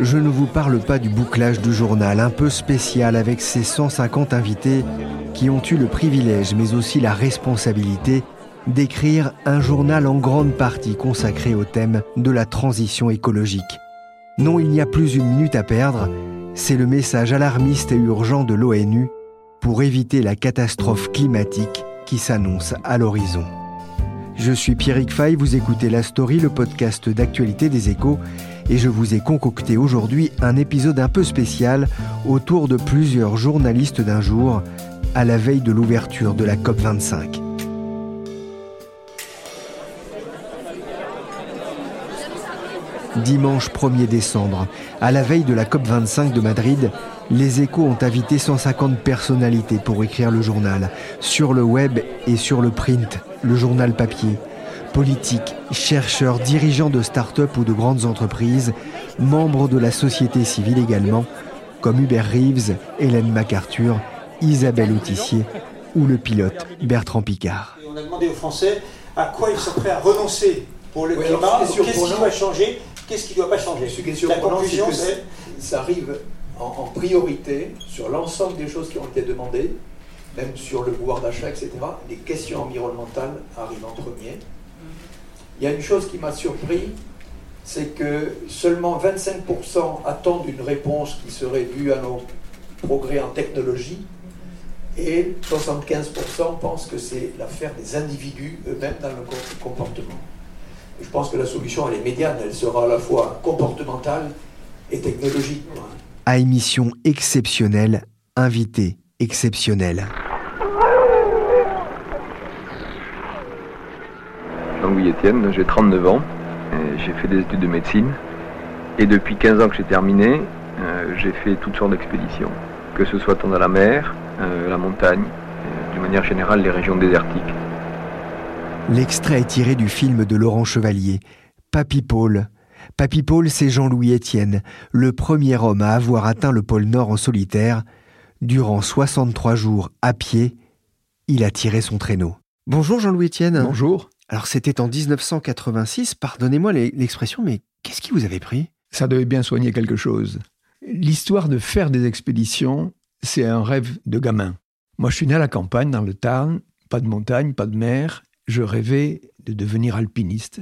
je ne vous parle pas du bouclage du journal un peu spécial avec ses 150 invités qui ont eu le privilège mais aussi la responsabilité d'écrire un journal en grande partie consacré au thème de la transition écologique. Non, il n'y a plus une minute à perdre, c'est le message alarmiste et urgent de l'ONU pour éviter la catastrophe climatique qui s'annonce à l'horizon. Je suis Pierrick Fay, vous écoutez La Story, le podcast d'actualité des échos, et je vous ai concocté aujourd'hui un épisode un peu spécial autour de plusieurs journalistes d'un jour à la veille de l'ouverture de la COP25. Dimanche 1er décembre, à la veille de la COP25 de Madrid, les échos ont invité 150 personnalités pour écrire le journal, sur le web et sur le print, le journal papier. Politiques, chercheurs, dirigeants de start-up ou de grandes entreprises, membres de la société civile également, comme Hubert Reeves, Hélène MacArthur, Isabelle Autissier ou le pilote Bertrand Picard. On a demandé aux Français à quoi ils sont prêts à renoncer pour le climat, qu'est-ce qui doit changer, qu'est-ce qui ne doit pas changer? La conclusion, c'est ça arrive en, en, priorité sur l'ensemble des choses qui ont été demandées, même sur le pouvoir d'achat, etc. Les questions environnementales arrivent en premier. Il y a une chose qui m'a surpris, c'est que seulement 25% attendent une réponse qui serait due à nos progrès en technologie et 75% pensent que c'est l'affaire des individus eux-mêmes dans le comportement. Je pense que la solution, elle est médiane, elle sera à la fois comportementale et technologique. À émission exceptionnelle, invité exceptionnel. J'ai 39 ans, j'ai fait des études de médecine et depuis 15 ans que j'ai terminé, euh, j'ai fait toutes sortes d'expéditions, que ce soit dans la mer, euh, la montagne, euh, d'une manière générale les régions désertiques. L'extrait est tiré du film de Laurent Chevalier, Papy Paul. Papy Paul, c'est Jean-Louis Etienne, le premier homme à avoir atteint le pôle Nord en solitaire. Durant 63 jours à pied, il a tiré son traîneau. Bonjour Jean-Louis Etienne. Bonjour. Alors c'était en 1986, pardonnez-moi l'expression, mais qu'est-ce qui vous avait pris? Ça devait bien soigner quelque chose. L'histoire de faire des expéditions, c'est un rêve de gamin. Moi je suis né à la campagne, dans le Tarn, pas de montagne, pas de mer. Je rêvais de devenir alpiniste.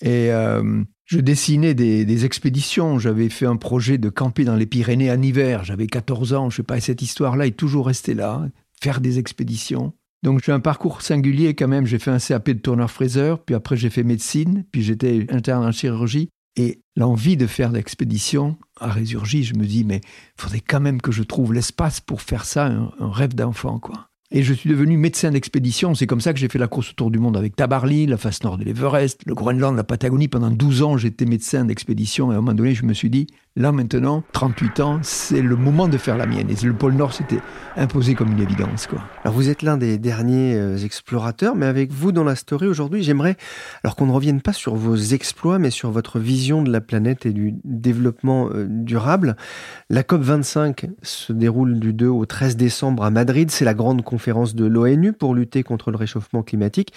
Et euh, je dessinais des, expéditions. J'avais fait un projet de camper dans les Pyrénées en hiver. J'avais 14 ans, je sais pas, et cette histoire-là est toujours restée là, faire des expéditions. Donc j'ai un parcours singulier quand même. J'ai fait un CAP de tourneur-fraiseur, puis après j'ai fait médecine, puis j'étais interne en chirurgie. Et l'envie de faire l'expédition a résurgi. Je me dis, mais il faudrait quand même que je trouve l'espace pour faire ça, un, un rêve d'enfant, quoi. Et je suis devenu médecin d'expédition. C'est comme ça que j'ai fait la course autour du monde avec Tabarly, la face nord de l'Everest, le Groenland, la Patagonie. Pendant 12 ans, j'étais médecin d'expédition. Et à un moment donné, je me suis dit, là maintenant, 38 ans, c'est le moment de faire la mienne. Et le pôle Nord s'était imposé comme une évidence. Quoi. Alors vous êtes l'un des derniers euh, explorateurs, mais avec vous dans la story aujourd'hui, j'aimerais, alors qu'on ne revienne pas sur vos exploits, mais sur votre vision de la planète et du développement euh, durable. La COP25 se déroule du 2 au 13 décembre à Madrid. C'est la grande conférence de l'ONU pour lutter contre le réchauffement climatique.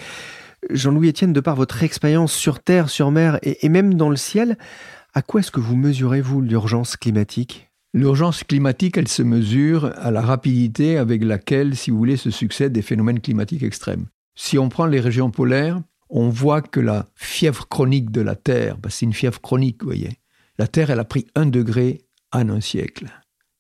Jean-Louis Etienne, de par votre expérience sur Terre, sur mer et, et même dans le ciel, à quoi est-ce que vous mesurez-vous l'urgence climatique? L'urgence climatique, elle se mesure à la rapidité avec laquelle, si vous voulez, se succèdent des phénomènes climatiques extrêmes. Si on prend les régions polaires, on voit que la fièvre chronique de la Terre, bah c'est une fièvre chronique, vous voyez, La Terre, elle a pris un degré en un siècle.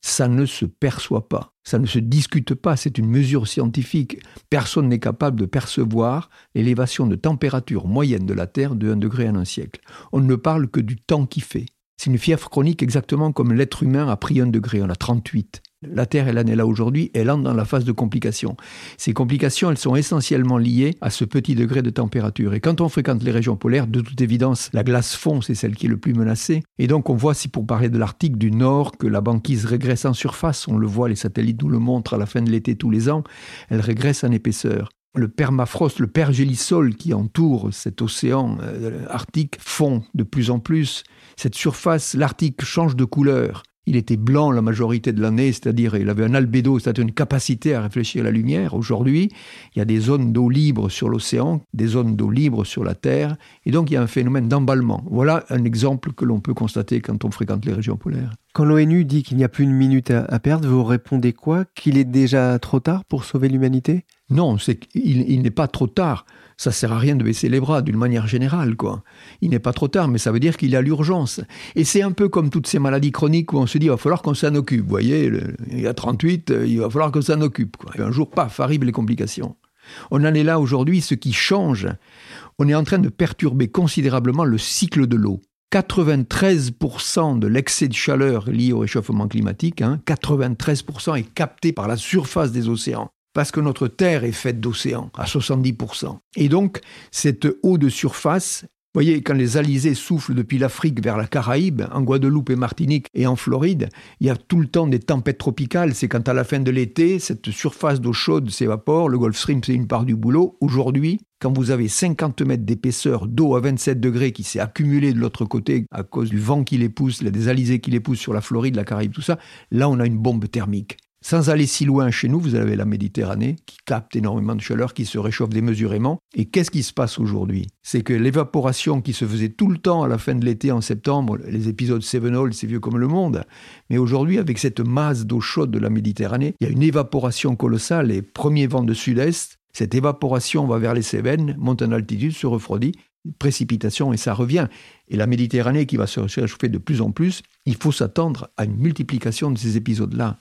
Ça ne se perçoit pas, ça ne se discute pas, c'est une mesure scientifique. Personne n'est capable de percevoir l'élévation de température moyenne de la Terre de 1 degré en un siècle. On ne parle que du temps qui fait. C'est une fièvre chronique exactement comme l'être humain a pris un degré, on a 38. La Terre, elle en est là aujourd'hui, elle entre dans la phase de complication. Ces complications, elles sont essentiellement liées à ce petit degré de température. Et quand on fréquente les régions polaires, de toute évidence, la glace fond, c'est celle qui est le plus menacée. Et donc on voit, si pour parler de l'Arctique du Nord, que la banquise régresse en surface, on le voit, les satellites nous le montrent à la fin de l'été tous les ans, elle régresse en épaisseur le permafrost, le pergélisol qui entoure cet océan euh, arctique fond de plus en plus. Cette surface, l'Arctique change de couleur. Il était blanc la majorité de l'année, c'est-à-dire il avait un albédo, c'est-à-dire une capacité à réfléchir la lumière. Aujourd'hui, il y a des zones d'eau libre sur l'océan, des zones d'eau libre sur la Terre, et donc il y a un phénomène d'emballement. Voilà un exemple que l'on peut constater quand on fréquente les régions polaires. Quand l'ONU dit qu'il n'y a plus une minute à, perdre, vous répondez quoi? Qu'il est déjà trop tard pour sauver l'humanité? Non, qu'il n'est pas trop tard ça sert à rien de baisser les bras d'une manière générale, quoi. Il n'est pas trop tard, mais ça veut dire qu'il y a l'urgence. Et c'est un peu comme toutes ces maladies chroniques où on se dit, il va falloir qu'on s'en occupe. Vous voyez, il y a 38, il va falloir qu'on s'en occupe. Et un jour, paf, arrivent les complications. On en est là aujourd'hui, ce qui change, on est en train de perturber considérablement le cycle de l'eau. 93% de l'excès de chaleur lié au réchauffement climatique, 93% hein, est capté par la surface des océans parce que notre Terre est faite d'océans à 70%. Et donc, cette eau de surface, voyez, quand les alizés soufflent depuis l'Afrique vers la Caraïbe, en Guadeloupe et Martinique et en Floride, il y a tout le temps des tempêtes tropicales. C'est quand à la fin de l'été, cette surface d'eau chaude s'évapore. Le Gulf Stream, c'est une part du boulot. Aujourd'hui, quand vous avez 50 mètres d'épaisseur d'eau à 27 degrés qui s'est accumulée de l'autre côté à cause du vent qui les pousse, des alizés qui les poussent sur la Floride, la Caraïbe, tout ça, là on a une bombe thermique. Sans aller si loin chez nous, vous avez la Méditerranée qui capte énormément de chaleur, qui se réchauffe démesurément. Et qu'est-ce qui se passe aujourd'hui? C'est que l'évaporation qui se faisait tout le temps à la fin de l'été en septembre, les épisodes Sevenol, c'est vieux comme le monde, mais aujourd'hui avec cette masse d'eau chaude de la Méditerranée, il y a une évaporation colossale. Et premier vent de sud-est, cette évaporation va vers les Cévennes, monte en altitude, se refroidit, précipitation et ça revient. Et la Méditerranée qui va se réchauffer de plus en plus, il faut s'attendre à une multiplication de ces épisodes-là.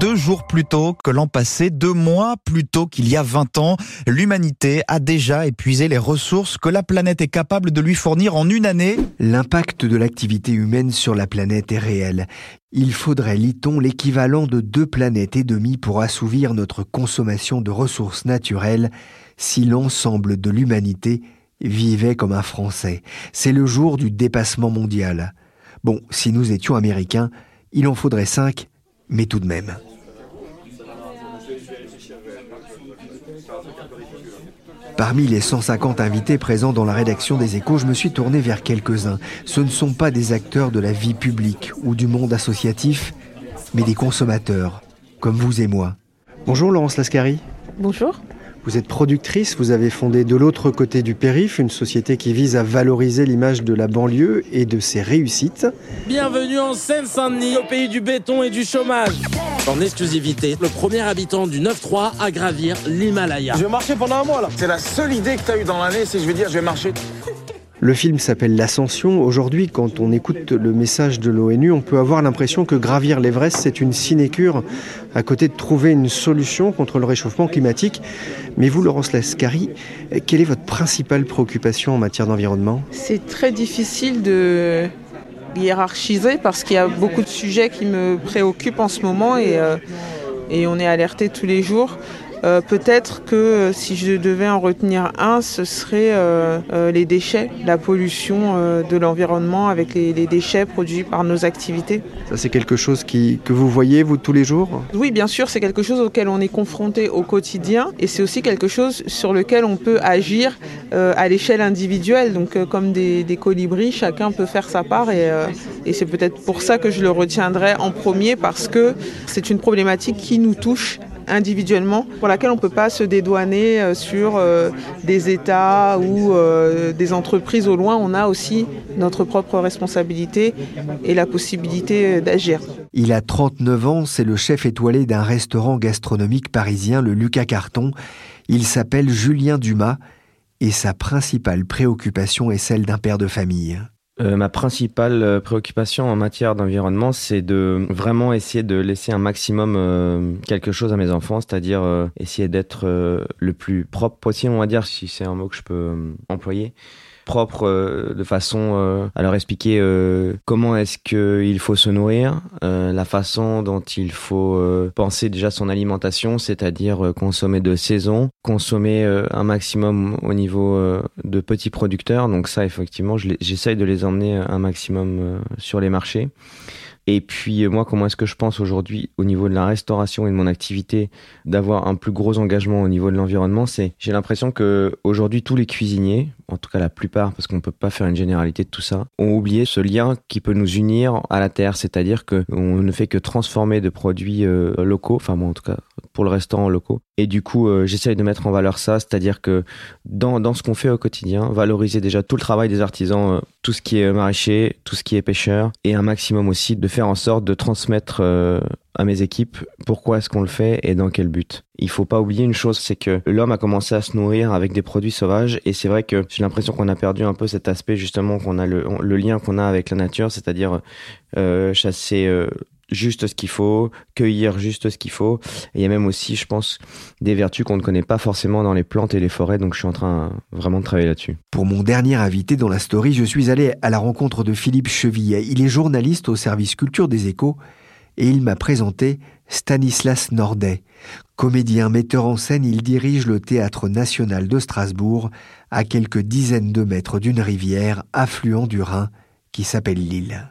Deux jours plus tôt que l'an passé, deux mois plus tôt qu'il y a 20 ans, l'humanité a déjà épuisé les ressources que la planète est capable de lui fournir en une année. L'impact de l'activité humaine sur la planète est réel. Il faudrait, lit-on, l'équivalent de deux planètes et demie pour assouvir notre consommation de ressources naturelles si l'ensemble de l'humanité vivait comme un Français. C'est le jour du dépassement mondial. Bon, si nous étions américains, il en faudrait cinq, mais tout de même. Parmi les 150 invités présents dans la rédaction des échos, je me suis tourné vers quelques-uns. Ce ne sont pas des acteurs de la vie publique ou du monde associatif, mais des consommateurs, comme vous et moi. Bonjour Laurence Lascari. Bonjour. Vous êtes productrice, vous avez fondé de l'autre côté du périph' une société qui vise à valoriser l'image de la banlieue et de ses réussites. Bienvenue en Seine-Saint-Denis, au pays du béton et du chômage. En exclusivité, le premier habitant du 9-3 à gravir l'Himalaya. Je vais marcher pendant un mois là. C'est la seule idée que tu as eue dans l'année, c'est je vais dire je vais marcher. Le film s'appelle L'Ascension. Aujourd'hui, quand on écoute le message de l'ONU, on peut avoir l'impression que gravir l'Everest, c'est une sinécure à côté de trouver une solution contre le réchauffement climatique. Mais vous, Laurence Lascari, quelle est votre principale préoccupation en matière d'environnement? C'est très difficile de hiérarchiser parce qu'il y a beaucoup de sujets qui me préoccupent en ce moment et, euh, et on est alerté tous les jours. Euh, peut-être que euh, si je devais en retenir un, ce serait euh, les déchets, la pollution de l'environnement avec les, déchets produits par nos activités. Ça, c'est quelque chose qui, que vous voyez, vous, tous les jours? Oui, bien sûr, c'est quelque chose auquel on est confronté au quotidien et c'est aussi quelque chose sur lequel on peut agir à l'échelle individuelle. Donc, comme des, colibris, chacun peut faire sa part et, et c'est peut-être pour ça que je le retiendrai en premier parce que c'est une problématique qui nous touche individuellement, pour laquelle on ne peut pas se dédouaner euh, sur euh, des États ou euh, des entreprises au loin. On a aussi notre propre responsabilité et la possibilité d'agir. Il a 39 ans, c'est le chef étoilé d'un restaurant gastronomique parisien, le Lucas Carton. Il s'appelle Julien Dumas et sa principale préoccupation est celle d'un père de famille. Euh, ma principale euh, préoccupation en matière d'environnement, c'est de vraiment essayer de laisser un maximum euh, quelque chose à mes enfants, c'est-à-dire essayer d'être le plus propre possible, on va dire, si c'est un mot que je peux employer propre euh, de façon euh, à leur expliquer euh, comment est-ce qu'il faut se nourrir, la façon dont il faut penser déjà son alimentation, c'est-à-dire consommer de saison, consommer un maximum au niveau de petits producteurs. Donc ça, effectivement, j'essaye de les emmener un maximum sur les marchés. Et puis moi, comment est-ce que je pense aujourd'hui au niveau de la restauration et de mon activité d'avoir un plus gros engagement au niveau de l'environnement C'est j'ai l'impression que aujourd'hui tous les cuisiniers, en tout cas la plupart, parce qu'on ne peut pas faire une généralité de tout ça, ont oublié ce lien qui peut nous unir à la terre, c'est-à-dire que on ne fait que transformer de produits euh, locaux, enfin moi en tout cas pour le restaurant locaux. Et du coup, euh, j'essaye de mettre en valeur ça, c'est-à-dire que dans, dans ce qu'on fait au quotidien, valoriser déjà tout le travail des artisans, euh, tout ce qui est maraîcher, tout ce qui est pêcheur, et un maximum aussi de faire en sorte de transmettre à mes équipes pourquoi est-ce qu'on le fait et dans quel but. Il faut pas oublier une chose, c'est que l'homme a commencé à se nourrir avec des produits sauvages et c'est vrai que j'ai l'impression qu'on a perdu un peu cet aspect justement qu'on a le, lien qu'on a avec la nature, c'est-à-dire euh, chasser euh, juste ce qu'il faut, cueillir juste ce qu'il faut. Et il y a même aussi, je pense, des vertus qu'on ne connaît pas forcément dans les plantes et les forêts. Donc je suis en train vraiment de travailler là-dessus. Pour mon dernier invité dans la story, je suis allé à la rencontre de Philippe Chevillet. Il est journaliste au service culture des échos et il m'a présenté Stanislas Nordet. Comédien, metteur en scène, il dirige le Théâtre national de Strasbourg, à quelques dizaines de mètres d'une rivière, affluent du Rhin, qui s'appelle l'île.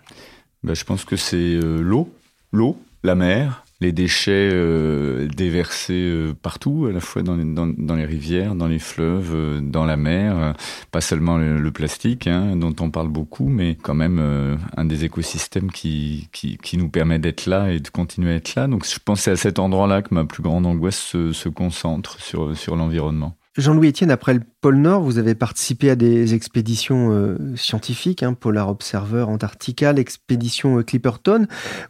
Ben, je pense que c'est euh, l'eau, l'eau, la mer, les déchets euh, déversés euh, partout, à la fois dans les, dans, les rivières, dans les fleuves, euh, dans la mer, pas seulement le, plastique, hein, dont on parle beaucoup, mais quand même un des écosystèmes qui, qui, qui nous permet d'être là et de continuer à être là. Donc je pense à cet endroit-là que ma plus grande angoisse se, se concentre sur, sur l'environnement. Jean-Louis Etienne, après le pôle Nord, vous avez participé à des expéditions euh, scientifiques, hein, Polar Observer Antarctica, l'expédition euh, Clipperton.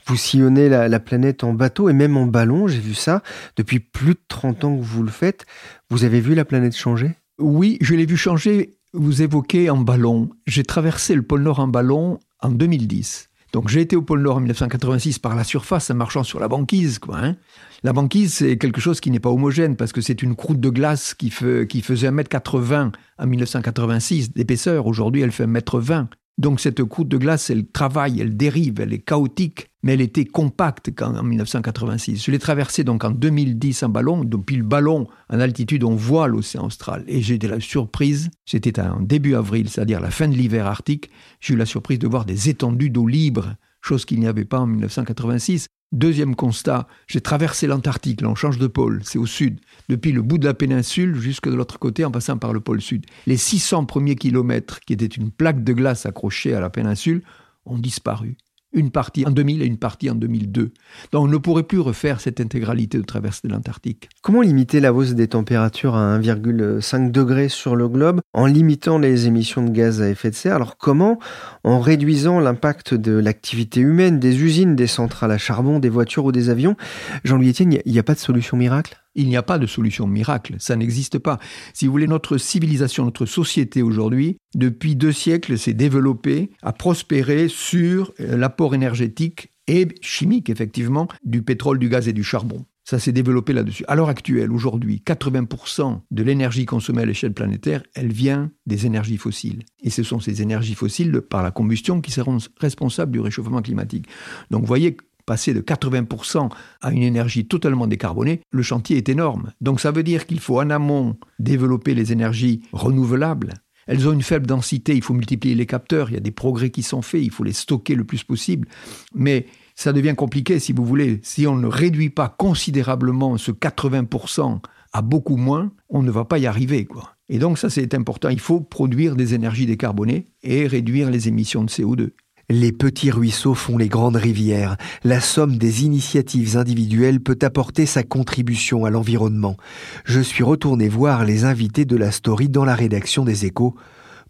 Vous sillonnez la, planète en bateau et même en ballon, j'ai vu ça. Depuis plus de 30 ans que vous le faites, vous avez vu la planète changer? Oui, je l'ai vu changer. Vous évoquez en ballon. J'ai traversé le pôle Nord en ballon en 2010. Donc j'ai été au pôle Nord en 1986 par la surface en marchant sur la banquise, quoi. Hein. La banquise, c'est quelque chose qui n'est pas homogène parce que c'est une croûte de glace qui, qui faisait 1m80 en 1986 d'épaisseur. Aujourd'hui, elle fait 1m20. Donc cette croûte de glace, elle travaille, elle dérive, elle est chaotique, mais elle était compacte quand, en 1986. Je l'ai traversée donc en 2010 en ballon. Depuis le ballon, en altitude, on voit l'océan austral. Et j'ai eu la surprise, c'était en début avril, c'est-à-dire la fin de l'hiver arctique, j'ai eu la surprise de voir des étendues d'eau libre, chose qu'il n'y avait pas en 1986. Deuxième constat, j'ai traversé l'Antarctique, là on change de pôle, c'est au sud, depuis le bout de la péninsule jusque de l'autre côté en passant par le pôle sud. Les 600 premiers kilomètres, qui étaient une plaque de glace accrochée à la péninsule, ont disparu une partie en 2000 et une partie en 2002. Donc on ne pourrait plus refaire cette intégralité de traversée de l'Antarctique. Comment limiter la hausse des températures à 1,5 degré sur le globe en limitant les émissions de gaz à effet de serre? Alors comment? En réduisant l'impact de l'activité humaine, des usines, des centrales à charbon, des voitures ou des avions? Jean-Louis Etienne, il n'y a pas de solution miracle? Il n'y a pas de solution miracle, ça n'existe pas. Si vous voulez, notre civilisation, notre société aujourd'hui, depuis deux siècles, s'est développée, a prospéré sur euh, l'apport énergétique et chimique, effectivement, du pétrole, du gaz et du charbon. Ça s'est développé là-dessus. À l'heure actuelle, aujourd'hui, 80% de l'énergie consommée à l'échelle planétaire, elle vient des énergies fossiles. Et ce sont ces énergies fossiles, par la combustion, qui seront responsables du réchauffement climatique. Donc vous voyez, passer de 80% à une énergie totalement décarbonée, le chantier est énorme. Donc ça veut dire qu'il faut en amont développer les énergies renouvelables. Elles ont une faible densité, il faut multiplier les capteurs, il y a des progrès qui sont faits, il faut les stocker le plus possible. Mais ça devient compliqué si vous voulez. Si on ne réduit pas considérablement ce 80% à beaucoup moins, on ne va pas y arriver. Quoi. Et donc ça c'est important, il faut produire des énergies décarbonées et réduire les émissions de CO2. Les petits ruisseaux font les grandes rivières. La somme des initiatives individuelles peut apporter sa contribution à l'environnement. Je suis retourné voir les invités de la story dans la rédaction des échos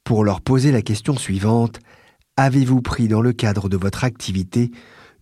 pour leur poser la question suivante. Avez-vous pris dans le cadre de votre activité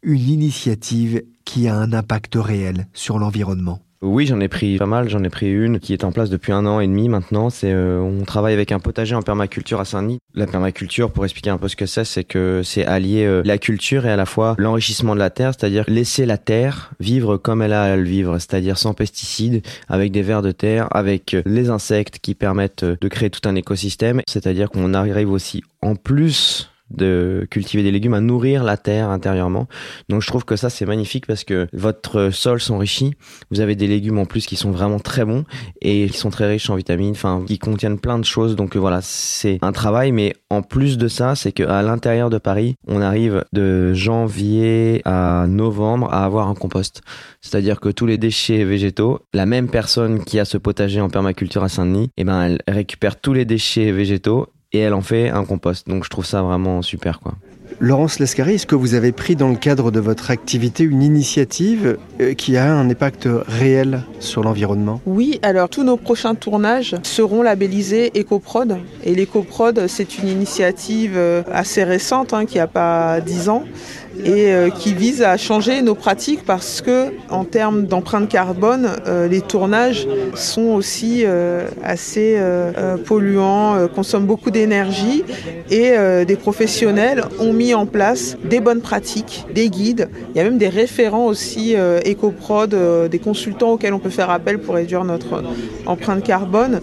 une initiative qui a un impact réel sur l'environnement? Oui, j'en ai pris pas mal. J'en ai pris une qui est en place depuis un an et demi maintenant. C'est euh, on travaille avec un potager en permaculture à Saint-Denis. La permaculture, pour expliquer un peu ce que c'est, c'est que c'est allier euh, la culture et à la fois l'enrichissement de la terre, c'est-à-dire laisser la terre vivre comme elle a à le vivre, c'est-à-dire sans pesticides, avec des vers de terre, avec les insectes qui permettent de créer tout un écosystème. C'est-à-dire qu'on arrive aussi en plus de cultiver des légumes, à nourrir la terre intérieurement. Donc je trouve que ça c'est magnifique parce que votre sol s'enrichit. Vous avez des légumes en plus qui sont vraiment très bons et qui sont très riches en vitamines, enfin qui contiennent plein de choses. Donc voilà, c'est un travail. Mais en plus de ça, c'est qu'à l'intérieur de Paris, on arrive de janvier à novembre à avoir un compost. C'est-à-dire que tous les déchets végétaux, la même personne qui a ce potager en permaculture à Saint-Denis, eh ben elle récupère tous les déchets végétaux et elle en fait un compost. Donc je trouve ça vraiment super quoi. Laurence Lescari, est-ce que vous avez pris dans le cadre de votre activité une initiative euh, qui a un impact réel sur l'environnement? Oui, alors tous nos prochains tournages seront labellisés EcoProd. Et l'EcoProd, c'est une initiative euh, assez récente, hein, qui n'a pas 10 ans, et euh, qui vise à changer nos pratiques parce que en termes d'empreinte carbone, euh, les tournages sont aussi euh, assez polluants, consomment beaucoup d'énergie et des professionnels ont mis en place des bonnes pratiques, des guides. Il y a même des référents aussi EcoProd, des consultants auxquels on peut faire appel pour réduire notre empreinte carbone.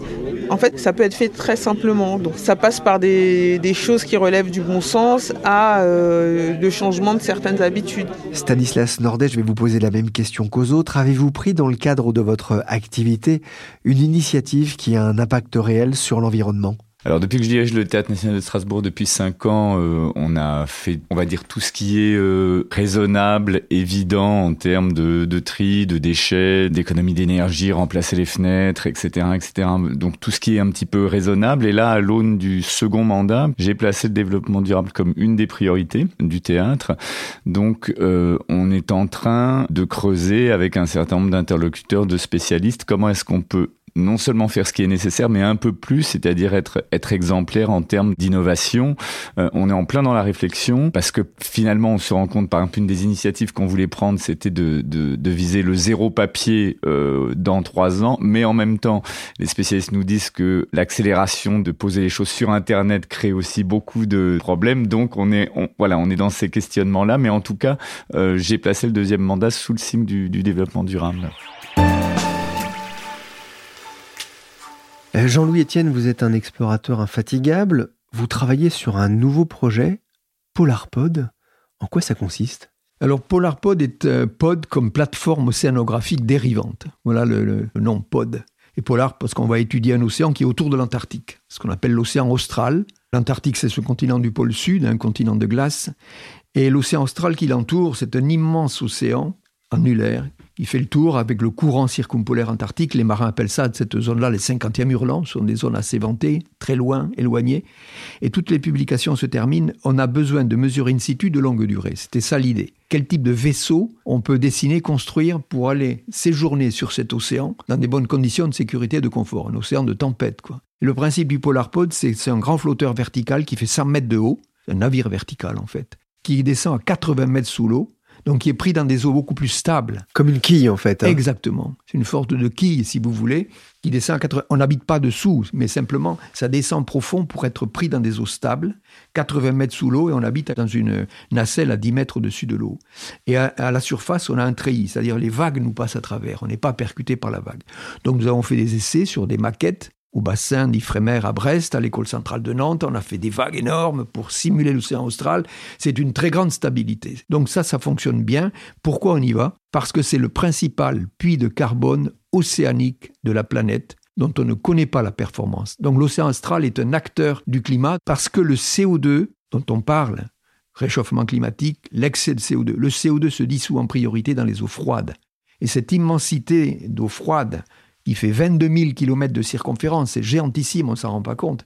En fait, ça peut être fait très simplement. Donc, ça passe par des, choses qui relèvent du bon sens à euh, le changement de certaines habitudes. Stanislas Nordet, je vais vous poser la même question qu'aux autres. Avez-vous pris dans le cadre de votre activité une initiative qui a un impact réel sur l'environnement? Alors depuis que je dirige le Théâtre National de Strasbourg depuis cinq ans, euh, on a fait, on va dire, tout ce qui est euh, raisonnable, évident en termes de, de tri, de déchets, d'économie d'énergie, remplacer les fenêtres, etc., etc. Donc tout ce qui est un petit peu raisonnable. Et là, à l'aune du second mandat, j'ai placé le développement durable comme une des priorités du théâtre. Donc euh, on est en train de creuser avec un certain nombre d'interlocuteurs, de spécialistes, comment est-ce qu'on peut non seulement faire ce qui est nécessaire, mais un peu plus, c'est-à-dire être, être exemplaire en termes d'innovation. Euh, on est en plein dans la réflexion parce que finalement, on se rend compte, par exemple, une des initiatives qu'on voulait prendre, c'était de, de, de, viser le zéro papier euh, dans trois ans, mais en même temps, les spécialistes nous disent que l'accélération de poser les choses sur Internet crée aussi beaucoup de problèmes. Donc, on est, on, voilà, on est dans ces questionnements-là, mais en tout cas, euh, j'ai placé le deuxième mandat sous le signe du, du développement durable. Jean-Louis Etienne, vous êtes un explorateur infatigable. Vous travaillez sur un nouveau projet, PolarPod. En quoi ça consiste? Alors PolarPod est un pod comme plateforme océanographique dérivante. Voilà le, nom pod. Et polar parce qu'on va étudier un océan qui est autour de l'Antarctique, ce qu'on appelle l'océan austral. L'Antarctique, c'est ce continent du pôle sud, un continent de glace. Et l'océan austral qui l'entoure, c'est un immense océan annulaire il fait le tour avec le courant circumpolaire antarctique. Les marins appellent ça, cette zone-là, les 50e hurlants. Ce sont des zones assez ventées, très loin, éloignées. Et toutes les publications se terminent. On a besoin de mesurer in situ de longue durée. C'était ça l'idée. Quel type de vaisseau on peut dessiner, construire pour aller séjourner sur cet océan dans des bonnes conditions de sécurité et de confort? Un océan de tempête, quoi. le principe du Polarpod, c'est un grand flotteur vertical qui fait 100 mètres de haut. Un navire vertical, en fait. Qui descend à 80 mètres sous l'eau donc qui est pris dans des eaux beaucoup plus stables. Comme une quille en fait. Hein. Exactement. C'est une sorte de quille, si vous voulez, qui descend à 80... On n'habite pas dessous, mais simplement ça descend profond pour être pris dans des eaux stables, 80 mètres sous l'eau, et on habite dans une nacelle à 10 mètres au-dessus de l'eau. Et à, la surface, on a un treillis, c'est-à-dire les vagues nous passent à travers, on n'est pas percuté par la vague. Donc nous avons fait des essais sur des maquettes au bassin d'Ifremer à Brest, à l'école centrale de Nantes. On a fait des vagues énormes pour simuler l'océan austral. C'est une très grande stabilité. Donc ça, ça fonctionne bien. Pourquoi on y va? Parce que c'est le principal puits de carbone océanique de la planète dont on ne connaît pas la performance. Donc l'océan austral est un acteur du climat parce que le CO2 dont on parle, réchauffement climatique, l'excès de CO2, le CO2 se dissout en priorité dans les eaux froides. Et cette immensité d'eau froide il fait 22 000 km de circonférence, c'est géantissime, on s'en rend pas compte,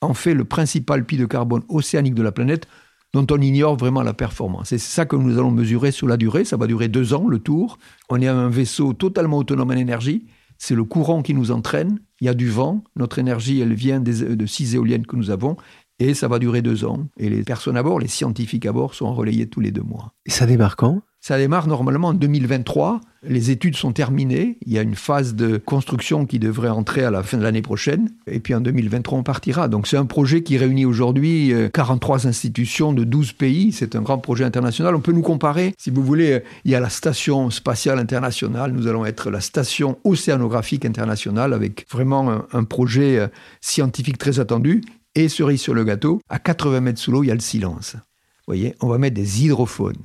en fait le principal puits de carbone océanique de la planète dont on ignore vraiment la performance. Et c'est ça que nous allons mesurer sur la durée. Ça va durer deux ans, le tour. On est un vaisseau totalement autonome en énergie. C'est le courant qui nous entraîne. Il y a du vent. Notre énergie, elle vient de six éoliennes que nous avons. Et ça va durer deux ans. Et les personnes à bord, les scientifiques à bord, sont relayés tous les deux mois. Et ça démarre quand? Ça démarre normalement en 2023. Les études sont terminées. Il y a une phase de construction qui devrait entrer à la fin de l'année prochaine. Et puis en 2023, on partira. Donc c'est un projet qui réunit aujourd'hui 43 euh, institutions de 12 pays. C'est un grand projet international. On peut nous comparer, si vous voulez, il y a la station spatiale internationale. Nous allons être la station océanographique internationale avec vraiment un, projet euh, scientifique très attendu. Et cerise sur le gâteau, à 80 mètres sous l'eau, il y a le silence. Vous voyez, on va mettre des hydrophones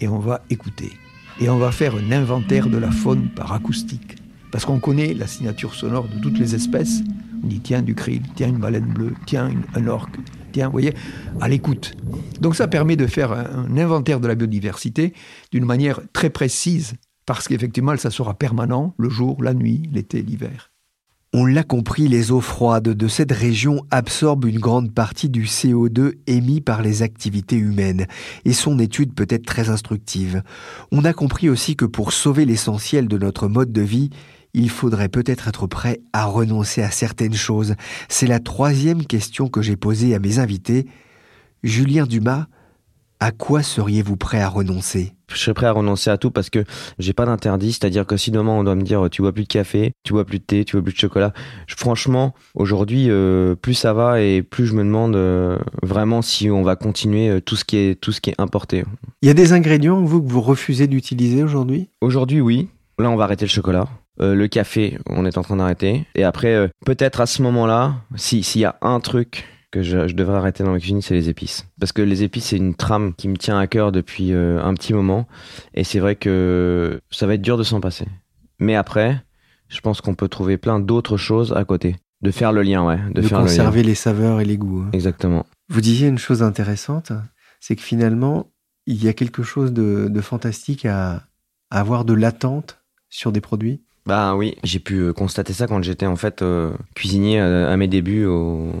et on va écouter. Et on va faire un inventaire de la faune par acoustique. Parce qu'on connaît la signature sonore de toutes les espèces. On dit tiens du krill, tiens une baleine bleue, tiens un orque, tiens, vous voyez, à l'écoute. Donc ça permet de faire un inventaire de la biodiversité d'une manière très précise, parce qu'effectivement, ça sera permanent le jour, la nuit, l'été, l'hiver. On l'a compris, les eaux froides de cette région absorbent une grande partie du CO2 émis par les activités humaines, et son étude peut être très instructive. On a compris aussi que pour sauver l'essentiel de notre mode de vie, il faudrait peut-être être prêt à renoncer à certaines choses. C'est la troisième question que j'ai posée à mes invités. Julien Dumas, à quoi seriez-vous prêt à renoncer? Je serais prêt à renoncer à tout parce que j'ai pas d'interdit, c'est-à-dire que si demain on doit me dire tu bois plus de café, tu bois plus de thé, tu bois plus de chocolat, franchement, aujourd'hui, euh, plus ça va et plus je me demande euh, vraiment si on va continuer euh, tout ce qui est tout ce qui est importé. Il y a des ingrédients vous que vous refusez d'utiliser aujourd'hui? Aujourd'hui, oui. Là, on va arrêter le chocolat. le café, on est en train d'arrêter. Et après, peut-être à ce moment-là, si s'il y a un truc que je, devrais arrêter dans ma cuisine, c'est les épices. Parce que les épices, c'est une trame qui me tient à cœur depuis euh, un petit moment. Et c'est vrai que ça va être dur de s'en passer. Mais après, je pense qu'on peut trouver plein d'autres choses à côté. De faire le lien, ouais. De, faire conserver les saveurs et les goûts. Hein. Exactement. Vous disiez une chose intéressante, c'est que finalement, il y a quelque chose de, fantastique à avoir de l'attente sur des produits bah oui, j'ai pu euh, constater ça quand j'étais en fait euh, cuisinier euh, à, mes débuts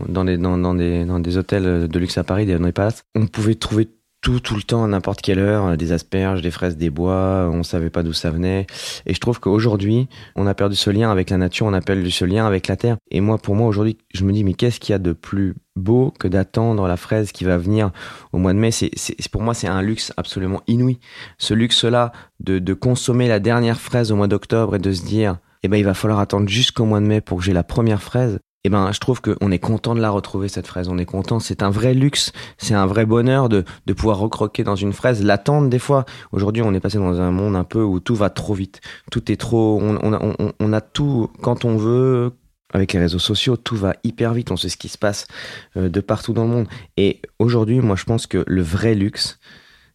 dans, des, dans, des, dans des hôtels de luxe à Paris, dans les palaces. On pouvait trouver tout, tout le temps, à n'importe quelle heure, des asperges, des fraises, des bois, on savait pas d'où ça venait. Et je trouve qu'aujourd'hui, on a perdu ce lien avec la nature, on a perdu ce lien avec la terre. Et moi, pour moi, aujourd'hui, je me dis, mais qu'est-ce qu'il y a de plus beau que d'attendre la fraise qui va venir au mois de mai? C'est, Pour moi, c'est un luxe absolument inouï. Ce luxe-là de, de consommer la dernière fraise au mois d'octobre et de se dire, eh ben, il va falloir attendre jusqu'au mois de mai pour que j'ai la première fraise eh ben, je trouve qu'on est content de la retrouver, cette fraise. On est content. C'est un vrai luxe. C'est un vrai bonheur de, de pouvoir recroquer dans une fraise, l'attendre des fois. Aujourd'hui, on est passé dans un monde un peu où tout va trop vite. Tout est trop, on, on, on, a tout quand on veut. Avec les réseaux sociaux, tout va hyper vite. On sait ce qui se passe euh, de partout dans le monde. Et aujourd'hui, moi, je pense que le vrai luxe,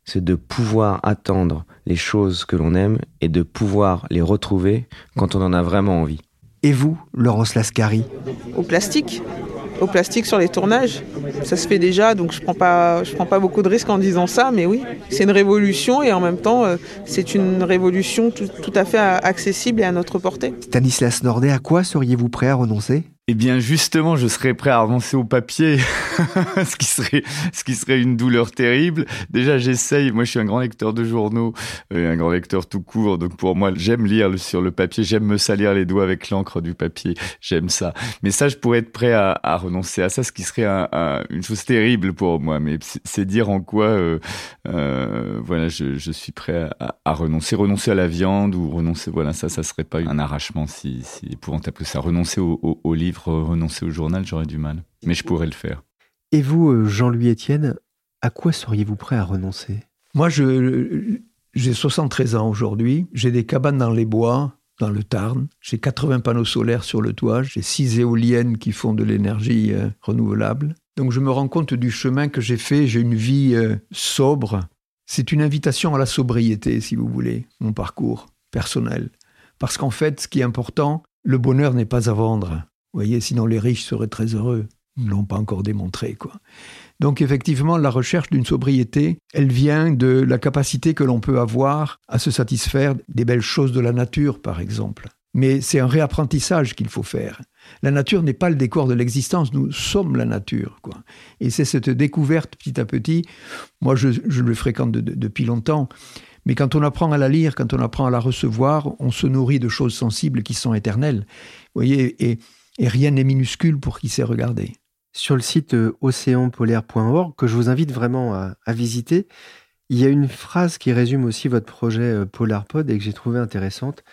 c'est de pouvoir attendre les choses que l'on aime et de pouvoir les retrouver quand on en a vraiment envie. Et vous, Laurence Lascari Au plastique. Au plastique sur les tournages. Ça se fait déjà, donc je ne prends, pas, je prends pas beaucoup de risques en disant ça, mais oui, c'est une révolution et en même temps, euh, c'est une révolution tout, tout, à fait accessible et à notre portée. Stanislas Nordet, à quoi seriez-vous prêt à renoncer? Eh bien, justement, je serais prêt à avancer au papier, ce qui serait, ce qui serait une douleur terrible. Déjà, j'essaye. Moi, je suis un grand lecteur de journaux, un grand lecteur tout court. Donc, pour moi, j'aime lire sur le papier. J'aime me salir les doigts avec l'encre du papier. J'aime ça. Mais ça, je pourrais être prêt à, renoncer à ça, ce qui serait une chose terrible pour moi. Mais c'est dire en quoi, euh, euh, voilà, je, suis prêt à, renoncer, renoncer à la viande ou renoncer. Voilà, ça, ça serait pas un arrachement si, si épouvantable que ça. Renoncer au livre renoncer au journal, j'aurais du mal. Mais je pourrais le faire. Et vous, euh, Jean-Louis Etienne, à quoi seriez-vous prêt à renoncer? Moi, je, j'ai 73 ans aujourd'hui. J'ai des cabanes dans les bois, dans le Tarn. J'ai 80 panneaux solaires sur le toit. J'ai 6 éoliennes qui font de l'énergie euh, renouvelable. Donc je me rends compte du chemin que j'ai fait. J'ai une vie euh, sobre. C'est une invitation à la sobriété, si vous voulez, mon parcours personnel. Parce qu'en fait, ce qui est important, le bonheur n'est pas à vendre. Vous voyez, sinon les riches seraient très heureux. Ils ne l'ont pas encore démontré, quoi. Donc effectivement, la recherche d'une sobriété, elle vient de la capacité que l'on peut avoir à se satisfaire des belles choses de la nature, par exemple. Mais c'est un réapprentissage qu'il faut faire. La nature n'est pas le décor de l'existence, nous sommes la nature. Quoi. Et c'est cette découverte petit à petit, moi je, le fréquente depuis longtemps, mais quand on apprend à la lire, quand on apprend à la recevoir, on se nourrit de choses sensibles qui sont éternelles. Vous voyez, et et rien n'est minuscule pour qui sait regarder. Sur le site euh, océanpolaire.org, que je vous invite vraiment à, visiter, Il y a une phrase qui résume aussi votre projet euh, PolarPod et que j'ai trouvé intéressante.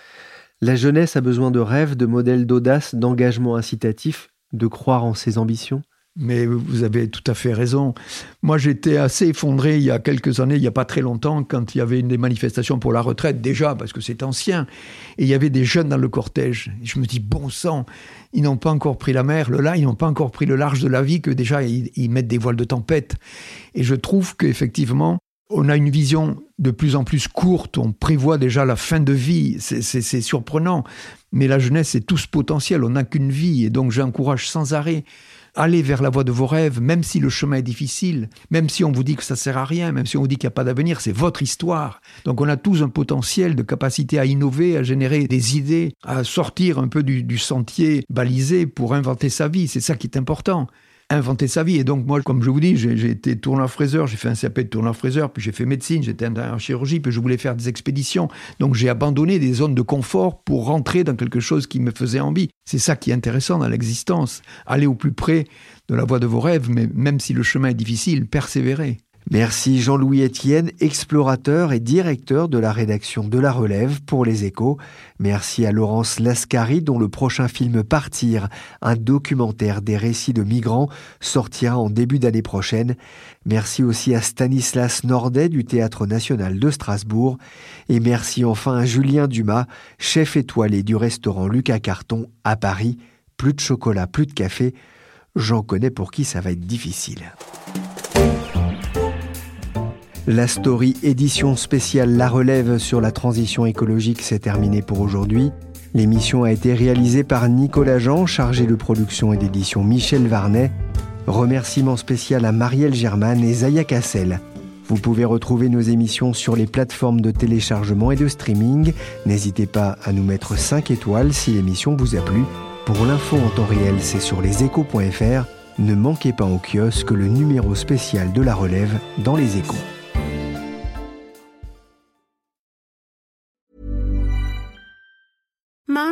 La jeunesse a besoin de rêves, de modèles d'audace, d'engagement incitatif, de croire en ses ambitions. Mais vous avez tout à fait raison. Moi, j'étais assez effondré il y a quelques années, il n'y a pas très longtemps, quand il y avait une des manifestations pour la retraite, déjà, parce que c'est ancien, et il y avait des jeunes dans le cortège. Et je me dis, bon sang, ils n'ont pas encore pris la mer, le là, ils n'ont pas encore pris le large de la vie, que déjà, ils, ils mettent des voiles de tempête. Et je trouve qu'effectivement, on a une vision de plus en plus courte, on prévoit déjà la fin de vie, c'est surprenant. Mais la jeunesse, c'est tout ce potentiel, on n'a qu'une vie, et donc j'encourage sans arrêt allez vers la voie de vos rêves, même si le chemin est difficile, même si on vous dit que ça sert à rien, même si on vous dit qu'il n'y a pas d'avenir, c'est votre histoire. Donc on a tous un potentiel de capacité à innover, à générer des idées, à sortir un peu du, du sentier balisé pour inventer sa vie. C'est ça qui est important inventer sa vie. Et donc, moi, comme je vous dis, j'ai été tourneur-fraiseur, j'ai fait un CAP de tourneur-fraiseur, puis j'ai fait médecine, j'étais en chirurgie, puis je voulais faire des expéditions. Donc, j'ai abandonné des zones de confort pour rentrer dans quelque chose qui me faisait envie. C'est ça qui est intéressant dans l'existence. Aller au plus près de la voie de vos rêves, mais même si le chemin est difficile, persévérer. Merci Jean-Louis Etienne, explorateur et directeur de la rédaction de La Relève pour les échos. Merci à Laurence Lascari dont le prochain film Partir, un documentaire des récits de migrants, sortira en début d'année prochaine. Merci aussi à Stanislas Nordet du Théâtre national de Strasbourg. Et merci enfin à Julien Dumas, chef étoilé du restaurant Lucas Carton à Paris. Plus de chocolat, plus de café. J'en connais pour qui ça va être difficile. La story édition spéciale La Relève sur la transition écologique s'est terminée pour aujourd'hui. L'émission a été réalisée par Nicolas Jean, chargé de production et d'édition Michel Varnet. Remerciements spécial à Marielle Germain et Zaya Cassel. Vous pouvez retrouver nos émissions sur les plateformes de téléchargement et de streaming. N'hésitez pas à nous mettre 5 étoiles si l'émission vous a plu. Pour l'info en temps réel, c'est sur leséchos.fr. Ne manquez pas au kiosque le numéro spécial de la relève dans les échos.